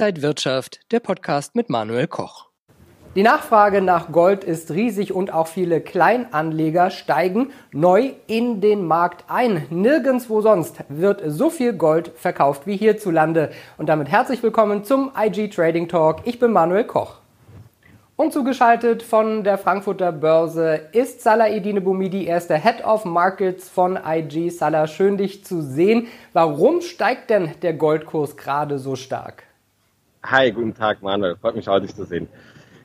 Inside Wirtschaft, der Podcast mit Manuel Koch. Die Nachfrage nach Gold ist riesig und auch viele Kleinanleger steigen neu in den Markt ein. Nirgendwo sonst wird so viel Gold verkauft wie hierzulande. Und damit herzlich willkommen zum IG Trading Talk. Ich bin Manuel Koch. Und zugeschaltet von der Frankfurter Börse ist Salah Edine Boumidi, er ist der Head of Markets von IG. Salah, schön dich zu sehen. Warum steigt denn der Goldkurs gerade so stark? Hi, guten Tag Manuel, freut mich auch dich zu sehen.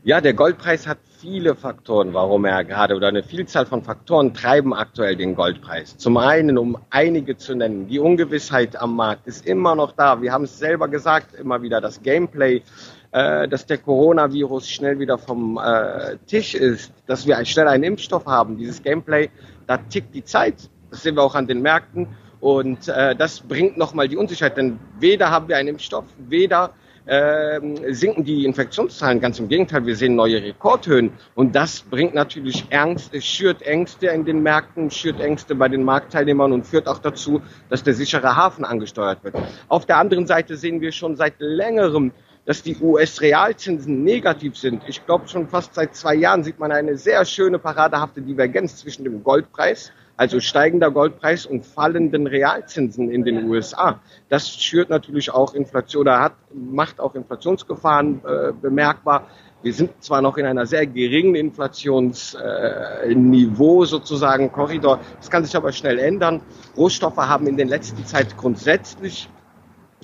Ja, der Goldpreis hat viele Faktoren, warum er gerade oder eine Vielzahl von Faktoren treiben aktuell den Goldpreis. Zum einen, um einige zu nennen, die Ungewissheit am Markt ist immer noch da. Wir haben es selber gesagt, immer wieder das Gameplay, äh, dass der Coronavirus schnell wieder vom äh, Tisch ist, dass wir schnell einen Impfstoff haben. Dieses Gameplay, da tickt die Zeit. Das sehen wir auch an den Märkten. Und äh, das bringt nochmal die Unsicherheit, denn weder haben wir einen Impfstoff, weder äh, sinken die Infektionszahlen. Ganz im Gegenteil, wir sehen neue Rekordhöhen. Und das bringt natürlich Ängste, schürt Ängste in den Märkten, schürt Ängste bei den Marktteilnehmern und führt auch dazu, dass der sichere Hafen angesteuert wird. Auf der anderen Seite sehen wir schon seit längerem, dass die US-Realzinsen negativ sind. Ich glaube, schon fast seit zwei Jahren sieht man eine sehr schöne paradehafte Divergenz zwischen dem Goldpreis also steigender Goldpreis und fallenden Realzinsen in den USA. Das schürt natürlich auch Inflation oder hat, macht auch Inflationsgefahren äh, bemerkbar. Wir sind zwar noch in einer sehr geringen Inflationsniveau äh, sozusagen, Korridor. Das kann sich aber schnell ändern. Rohstoffe haben in den letzten Zeit grundsätzlich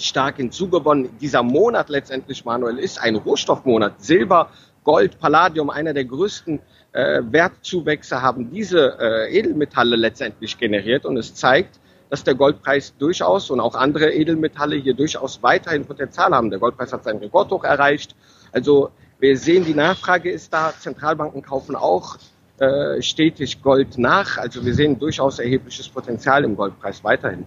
stark hinzugewonnen. Dieser Monat letztendlich, Manuel, ist ein Rohstoffmonat. Silber, Gold, Palladium, einer der größten äh, Wertzuwächse haben diese äh, Edelmetalle letztendlich generiert und es zeigt, dass der Goldpreis durchaus und auch andere Edelmetalle hier durchaus weiterhin Potenzial haben. Der Goldpreis hat seinen Rekordhoch erreicht. Also wir sehen, die Nachfrage ist da. Zentralbanken kaufen auch äh, stetig Gold nach. Also wir sehen durchaus erhebliches Potenzial im Goldpreis weiterhin.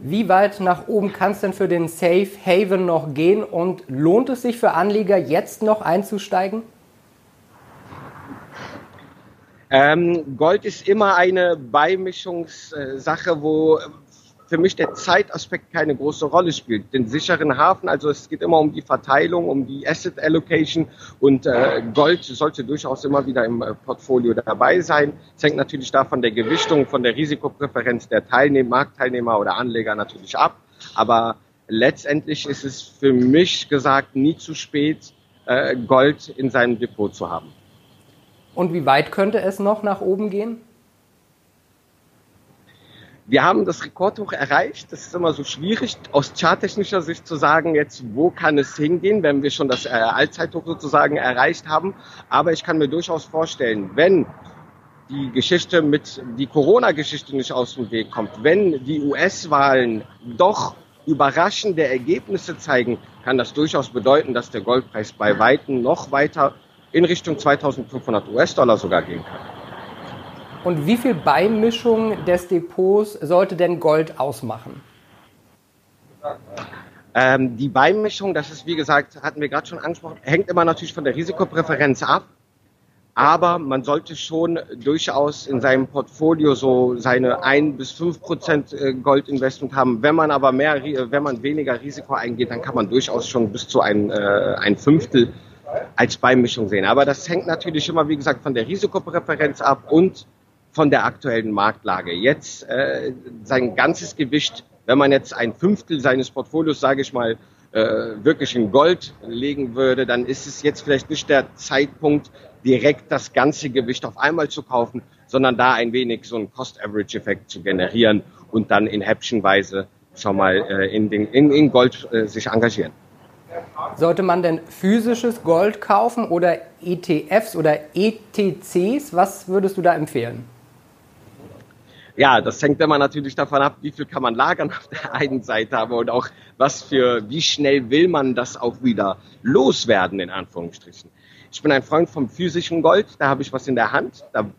Wie weit nach oben kann es denn für den Safe Haven noch gehen und lohnt es sich für Anleger jetzt noch einzusteigen? Ähm, Gold ist immer eine Beimischungssache, wo für mich der Zeitaspekt keine große Rolle spielt. Den sicheren Hafen, also es geht immer um die Verteilung, um die Asset Allocation und äh, Gold sollte durchaus immer wieder im äh, Portfolio dabei sein. Es hängt natürlich davon der Gewichtung, von der Risikopräferenz der Teilnehmer, Marktteilnehmer oder Anleger natürlich ab. Aber letztendlich ist es für mich gesagt nie zu spät, äh, Gold in seinem Depot zu haben. Und wie weit könnte es noch nach oben gehen? Wir haben das Rekordhoch erreicht. Das ist immer so schwierig, aus charttechnischer Sicht zu sagen, jetzt wo kann es hingehen, wenn wir schon das äh, Allzeithoch sozusagen erreicht haben. Aber ich kann mir durchaus vorstellen, wenn die Geschichte mit, die Corona-Geschichte nicht aus dem Weg kommt, wenn die US-Wahlen doch überraschende Ergebnisse zeigen, kann das durchaus bedeuten, dass der Goldpreis bei Weitem noch weiter in Richtung 2500 US-Dollar sogar gehen kann. Und wie viel Beimischung des Depots sollte denn Gold ausmachen? Ähm, die Beimischung, das ist wie gesagt, hatten wir gerade schon angesprochen, hängt immer natürlich von der Risikopräferenz ab. Aber man sollte schon durchaus in seinem Portfolio so seine ein bis fünf Prozent äh, Goldinvestment haben. Wenn man aber mehr, wenn man weniger Risiko eingeht, dann kann man durchaus schon bis zu ein, äh, ein Fünftel als Beimischung sehen. Aber das hängt natürlich immer, wie gesagt, von der Risikopräferenz ab und von der aktuellen Marktlage. Jetzt äh, sein ganzes Gewicht, wenn man jetzt ein Fünftel seines Portfolios, sage ich mal, äh, wirklich in Gold legen würde, dann ist es jetzt vielleicht nicht der Zeitpunkt, direkt das ganze Gewicht auf einmal zu kaufen, sondern da ein wenig so einen Cost-Average-Effekt zu generieren und dann in Häppchenweise schon mal äh, in, den, in, in Gold äh, sich engagieren. Sollte man denn physisches Gold kaufen oder ETFs oder ETCs? Was würdest du da empfehlen? Ja, das hängt immer natürlich davon ab, wie viel kann man lagern auf der einen Seite, aber und auch was für, wie schnell will man das auch wieder loswerden, in Anführungsstrichen. Ich bin ein Freund vom physischen Gold, da habe ich was in der Hand, da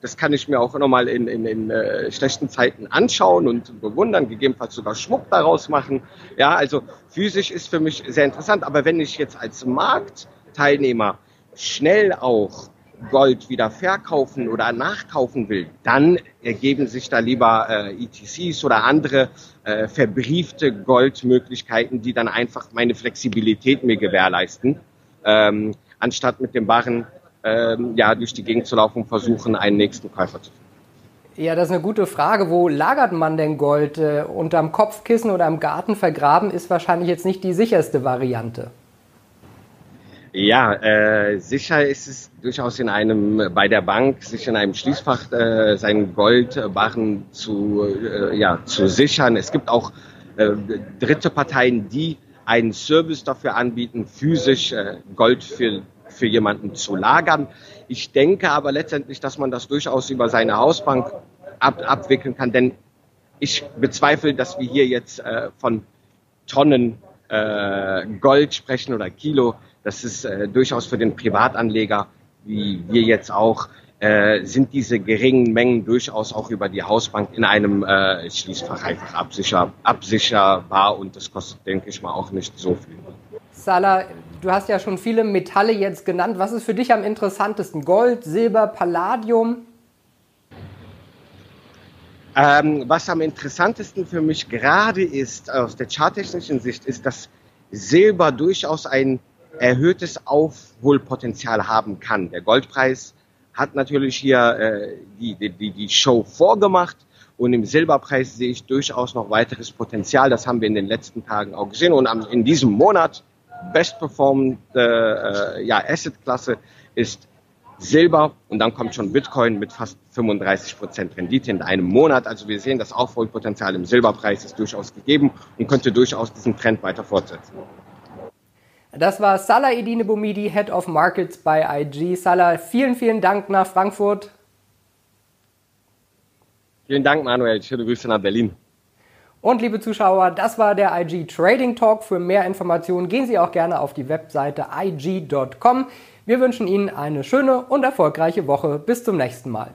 das kann ich mir auch nochmal in, in, in äh, schlechten Zeiten anschauen und bewundern, gegebenenfalls sogar Schmuck daraus machen. Ja, also physisch ist für mich sehr interessant. Aber wenn ich jetzt als Marktteilnehmer schnell auch Gold wieder verkaufen oder nachkaufen will, dann ergeben sich da lieber äh, ETCs oder andere äh, verbriefte Goldmöglichkeiten, die dann einfach meine Flexibilität mir gewährleisten, ähm, anstatt mit dem Barren ähm, ja, durch die Gegend zu laufen und versuchen, einen nächsten Käufer zu finden. Ja, das ist eine gute Frage. Wo lagert man denn Gold? Äh, unterm Kopfkissen oder im Garten vergraben ist wahrscheinlich jetzt nicht die sicherste Variante. Ja, äh, sicher ist es durchaus in einem bei der Bank sich in einem Schließfach äh, sein Goldbarren zu äh, ja zu sichern. Es gibt auch äh, dritte Parteien, die einen Service dafür anbieten, physisch äh, Gold für für jemanden zu lagern. Ich denke aber letztendlich, dass man das durchaus über seine Hausbank ab, abwickeln kann, denn ich bezweifle, dass wir hier jetzt äh, von Tonnen äh, Gold sprechen oder Kilo. Das ist äh, durchaus für den Privatanleger, wie wir jetzt auch, äh, sind diese geringen Mengen durchaus auch über die Hausbank in einem äh, Schließfach einfach absicher, absicherbar und das kostet, denke ich mal, auch nicht so viel. Salah, du hast ja schon viele Metalle jetzt genannt. Was ist für dich am interessantesten? Gold, Silber, Palladium? Ähm, was am interessantesten für mich gerade ist, aus der charttechnischen Sicht, ist, dass Silber durchaus ein erhöhtes Aufholpotenzial haben kann. Der Goldpreis hat natürlich hier äh, die, die, die Show vorgemacht und im Silberpreis sehe ich durchaus noch weiteres Potenzial. Das haben wir in den letzten Tagen auch gesehen und in diesem Monat bestperformende äh, ja, Assetklasse ist Silber und dann kommt schon Bitcoin mit fast 35 Prozent Rendite in einem Monat. Also wir sehen, das Aufholpotenzial im Silberpreis ist durchaus gegeben und könnte durchaus diesen Trend weiter fortsetzen. Das war Salah Edine Boumidi, Head of Markets bei IG. Salah, vielen, vielen Dank nach Frankfurt. Vielen Dank, Manuel. Schöne Grüße nach Berlin. Und liebe Zuschauer, das war der IG Trading Talk. Für mehr Informationen gehen Sie auch gerne auf die Webseite ig.com. Wir wünschen Ihnen eine schöne und erfolgreiche Woche. Bis zum nächsten Mal.